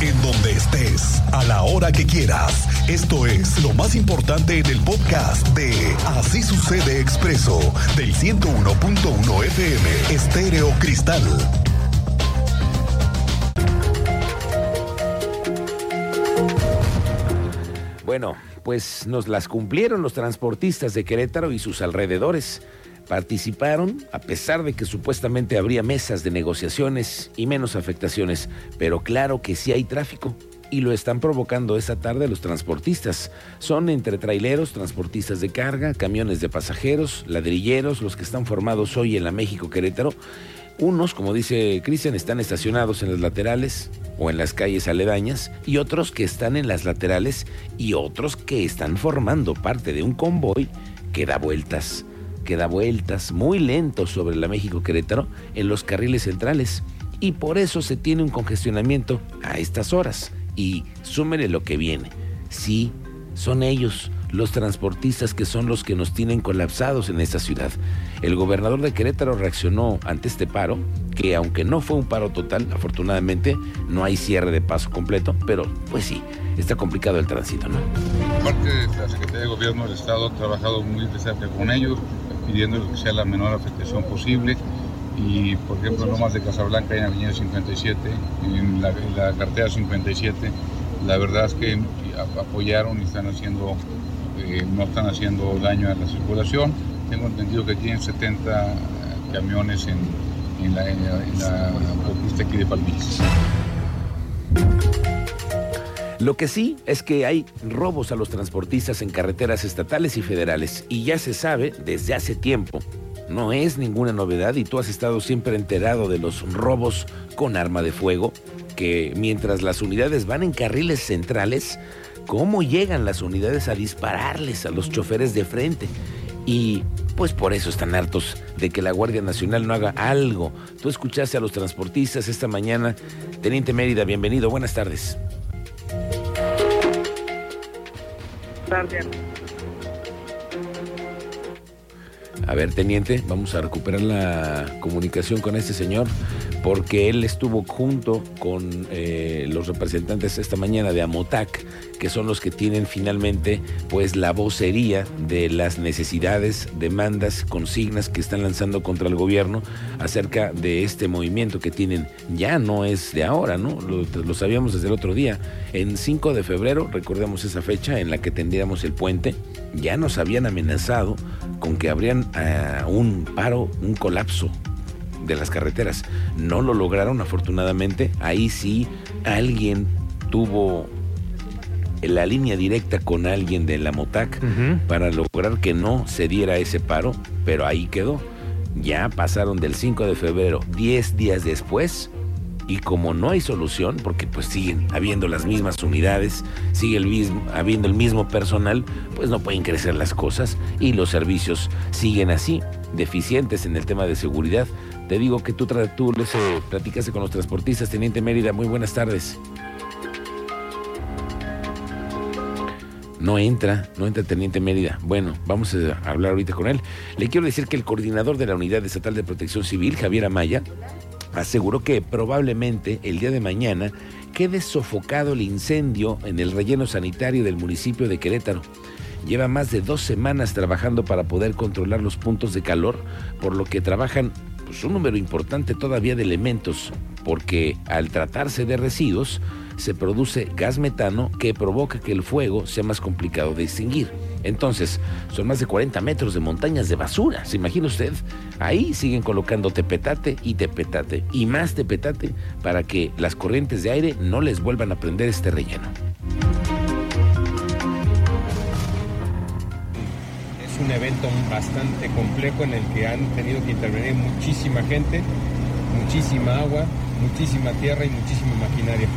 en donde estés, a la hora que quieras. Esto es lo más importante en el podcast de Así sucede expreso del 101.1 FM Estéreo Cristal. Bueno, pues nos las cumplieron los transportistas de Querétaro y sus alrededores. Participaron a pesar de que supuestamente habría mesas de negociaciones y menos afectaciones, pero claro que sí hay tráfico y lo están provocando esta tarde los transportistas. Son entre traileros, transportistas de carga, camiones de pasajeros, ladrilleros, los que están formados hoy en la México Querétaro. Unos, como dice Cristian, están estacionados en las laterales o en las calles aledañas y otros que están en las laterales y otros que están formando parte de un convoy que da vueltas, que da vueltas muy lento sobre la México Querétaro en los carriles centrales y por eso se tiene un congestionamiento a estas horas. Y súmele lo que viene. Sí, son ellos los transportistas que son los que nos tienen colapsados en esta ciudad. El gobernador de Querétaro reaccionó ante este paro, que aunque no fue un paro total, afortunadamente no hay cierre de paso completo, pero pues sí, está complicado el tránsito, ¿no? Parte de la Secretaría de Gobierno del Estado ha trabajado muy cerca con ellos, pidiendo que sea la menor afectación posible. Y, por ejemplo, no más de Casablanca en Avenida 57, en la, la cartera 57, la verdad es que apoyaron y están haciendo eh, no están haciendo daño a la circulación. Tengo entendido que tienen 70 camiones en, en la, la, la autopista aquí de Palmillas. Lo que sí es que hay robos a los transportistas en carreteras estatales y federales y ya se sabe desde hace tiempo. No es ninguna novedad y tú has estado siempre enterado de los robos con arma de fuego, que mientras las unidades van en carriles centrales, cómo llegan las unidades a dispararles a los choferes de frente. Y pues por eso están hartos de que la Guardia Nacional no haga algo. Tú escuchaste a los transportistas esta mañana. Teniente Mérida, bienvenido, buenas tardes. A ver, teniente, vamos a recuperar la comunicación con este señor porque él estuvo junto con eh, los representantes esta mañana de Amotac, que son los que tienen finalmente pues la vocería de las necesidades, demandas, consignas que están lanzando contra el gobierno acerca de este movimiento que tienen. Ya no es de ahora, ¿no? Lo, sabíamos desde el otro día. En 5 de febrero, recordemos esa fecha en la que tendríamos el puente, ya nos habían amenazado con que habrían uh, un paro, un colapso de las carreteras. No lo lograron, afortunadamente. Ahí sí alguien tuvo la línea directa con alguien de la MOTAC uh -huh. para lograr que no se diera ese paro, pero ahí quedó. Ya pasaron del 5 de febrero, 10 días después, y como no hay solución, porque pues siguen habiendo las mismas unidades, sigue el mismo, habiendo el mismo personal, pues no pueden crecer las cosas y los servicios siguen así, deficientes en el tema de seguridad. Te digo que tú, tú les eh, platicaste con los transportistas, Teniente Mérida, muy buenas tardes. No entra, no entra Teniente Mérida. Bueno, vamos a hablar ahorita con él. Le quiero decir que el coordinador de la Unidad Estatal de Protección Civil, Javier Amaya, aseguró que probablemente el día de mañana quede sofocado el incendio en el relleno sanitario del municipio de Querétaro. Lleva más de dos semanas trabajando para poder controlar los puntos de calor, por lo que trabajan pues, un número importante todavía de elementos, porque al tratarse de residuos, se produce gas metano que provoca que el fuego sea más complicado de extinguir. Entonces, son más de 40 metros de montañas de basura. ¿Se imagina usted? Ahí siguen colocando tepetate y tepetate y más tepetate para que las corrientes de aire no les vuelvan a prender este relleno. Es un evento bastante complejo en el que han tenido que intervenir muchísima gente, muchísima agua, muchísima tierra y muchísima maquinaria.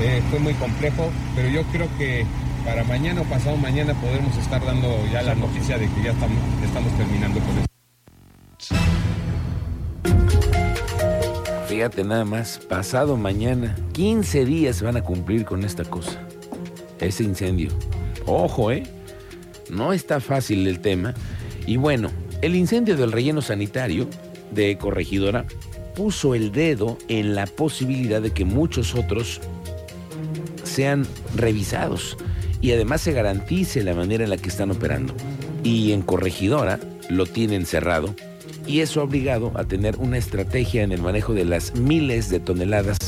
Eh, fue muy complejo, pero yo creo que para mañana o pasado mañana podremos estar dando ya la noticia de que ya estamos, terminando con esto. Fíjate nada más, pasado mañana, 15 días van a cumplir con esta cosa, ese incendio. Ojo, ¿eh? No está fácil el tema. Y bueno, el incendio del relleno sanitario de Corregidora puso el dedo en la posibilidad de que muchos otros sean revisados y además se garantice la manera en la que están operando. Y en Corregidora lo tienen cerrado y eso ha obligado a tener una estrategia en el manejo de las miles de toneladas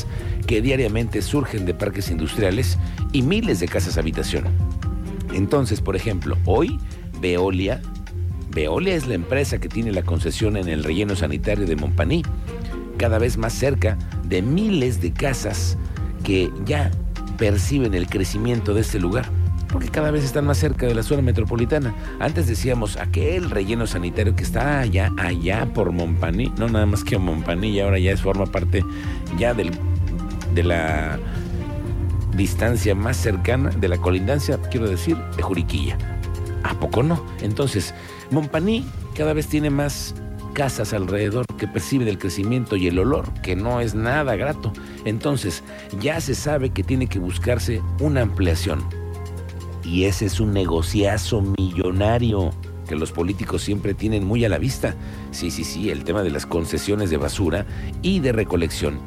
que diariamente surgen de parques industriales y miles de casas habitación. Entonces, por ejemplo, hoy Veolia, Veolia es la empresa que tiene la concesión en el relleno sanitario de Montpaní, cada vez más cerca de miles de casas que ya perciben el crecimiento de este lugar porque cada vez están más cerca de la zona metropolitana. Antes decíamos aquel relleno sanitario que está allá, allá por Montpaní, no nada más que Montpaní, y ahora ya es, forma parte ya del, de la distancia más cercana, de la colindancia, quiero decir, de Juriquilla. ¿A poco no? Entonces, Montpaní cada vez tiene más casas alrededor que perciben el crecimiento y el olor, que no es nada grato. Entonces, ya se sabe que tiene que buscarse una ampliación y ese es un negociazo millonario que los políticos siempre tienen muy a la vista. Sí, sí, sí, el tema de las concesiones de basura y de recolección.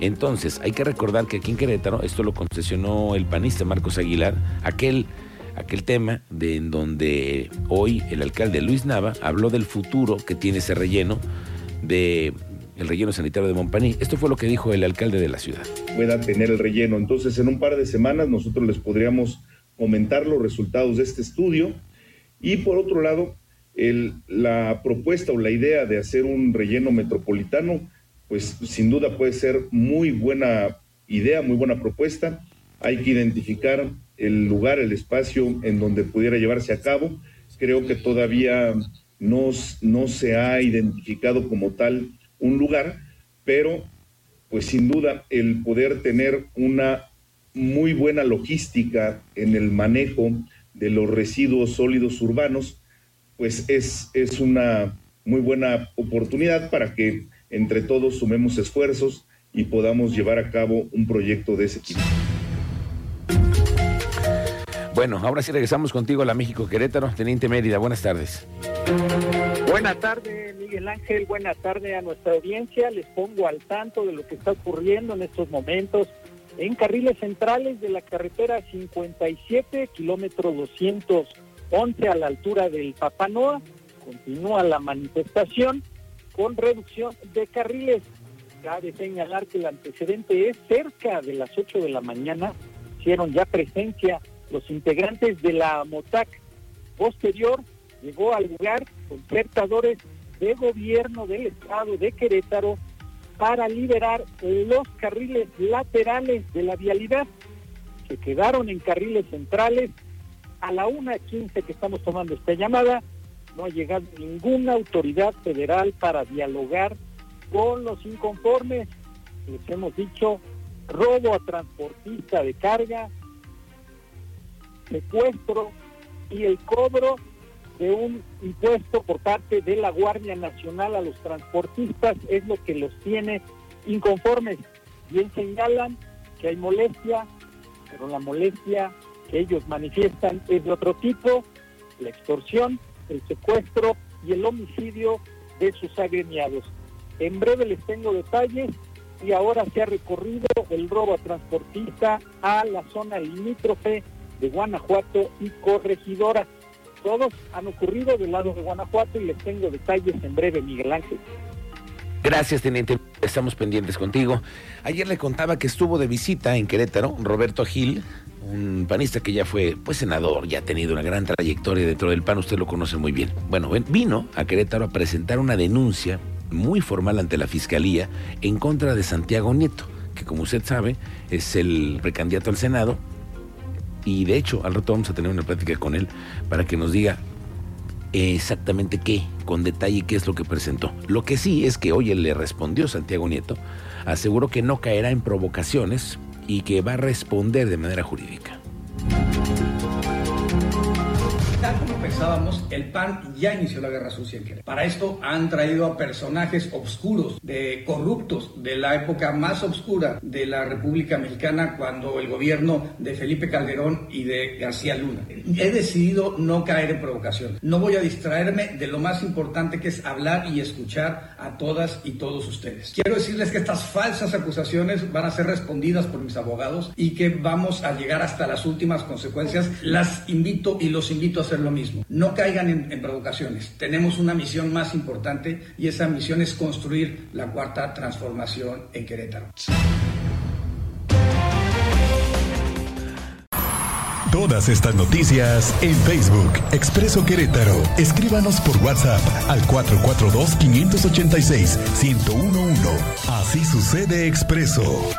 Entonces, hay que recordar que aquí en Querétaro, esto lo concesionó el panista Marcos Aguilar, aquel, aquel tema de en donde hoy el alcalde Luis Nava habló del futuro que tiene ese relleno de el relleno sanitario de Montpaní. Esto fue lo que dijo el alcalde de la ciudad. Pueda tener el relleno. Entonces, en un par de semanas nosotros les podríamos comentar los resultados de este estudio y por otro lado, la propuesta o la idea de hacer un relleno metropolitano, pues sin duda puede ser muy buena idea, muy buena propuesta. Hay que identificar el lugar, el espacio en donde pudiera llevarse a cabo. Creo que todavía no, no se ha identificado como tal un lugar, pero pues sin duda el poder tener una muy buena logística en el manejo de los residuos sólidos urbanos, pues es, es una muy buena oportunidad para que entre todos sumemos esfuerzos y podamos llevar a cabo un proyecto de ese tipo. Bueno, ahora sí regresamos contigo a la México Querétaro. Teniente Mérida, buenas tardes. Buenas tardes, Miguel Ángel. Buenas tardes a nuestra audiencia. Les pongo al tanto de lo que está ocurriendo en estos momentos en carriles centrales de la carretera 57, kilómetro 211 a la altura del Papanoa. Continúa la manifestación con reducción de carriles. Cabe señalar que el antecedente es cerca de las 8 de la mañana. Hicieron ya presencia los integrantes de la MOTAC. Posterior llegó al lugar concertadores de gobierno del estado de Querétaro para liberar los carriles laterales de la vialidad, que quedaron en carriles centrales. A la 1.15 que estamos tomando esta llamada, no ha llegado ninguna autoridad federal para dialogar con los inconformes. Les hemos dicho robo a transportista de carga, secuestro y el cobro de un impuesto por parte de la Guardia Nacional a los transportistas es lo que los tiene inconformes. Bien señalan que hay molestia, pero la molestia que ellos manifiestan es de otro tipo, la extorsión, el secuestro y el homicidio de sus agremiados. En breve les tengo detalles y ahora se ha recorrido el robo a transportista a la zona limítrofe de Guanajuato y Corregidora. Todos han ocurrido del lado de Guanajuato y les tengo detalles en breve, Miguel Ángel. Gracias, teniente. Estamos pendientes contigo. Ayer le contaba que estuvo de visita en Querétaro Roberto Gil, un panista que ya fue pues senador, ya ha tenido una gran trayectoria dentro del PAN, usted lo conoce muy bien. Bueno, vino a Querétaro a presentar una denuncia muy formal ante la Fiscalía en contra de Santiago Nieto, que como usted sabe es el precandidato al Senado y de hecho, al rato vamos a tener una plática con él para que nos diga exactamente qué, con detalle qué es lo que presentó. Lo que sí es que hoy él le respondió Santiago Nieto, aseguró que no caerá en provocaciones y que va a responder de manera jurídica. Pensábamos, el PAN ya inició la guerra sucia en Querétaro. Para esto han traído a personajes obscuros, de corruptos, de la época más obscura de la República Mexicana, cuando el gobierno de Felipe Calderón y de García Luna. He decidido no caer en provocación. No voy a distraerme de lo más importante que es hablar y escuchar a todas y todos ustedes. Quiero decirles que estas falsas acusaciones van a ser respondidas por mis abogados y que vamos a llegar hasta las últimas consecuencias. Las invito y los invito a hacer lo mismo. No caigan en, provocaciones. Tenemos una misión más importante y esa misión es construir la cuarta transformación en Querétaro. Todas estas noticias en Facebook, Expreso Querétaro. Escríbanos por WhatsApp al 442-586-1011. Así sucede Expreso.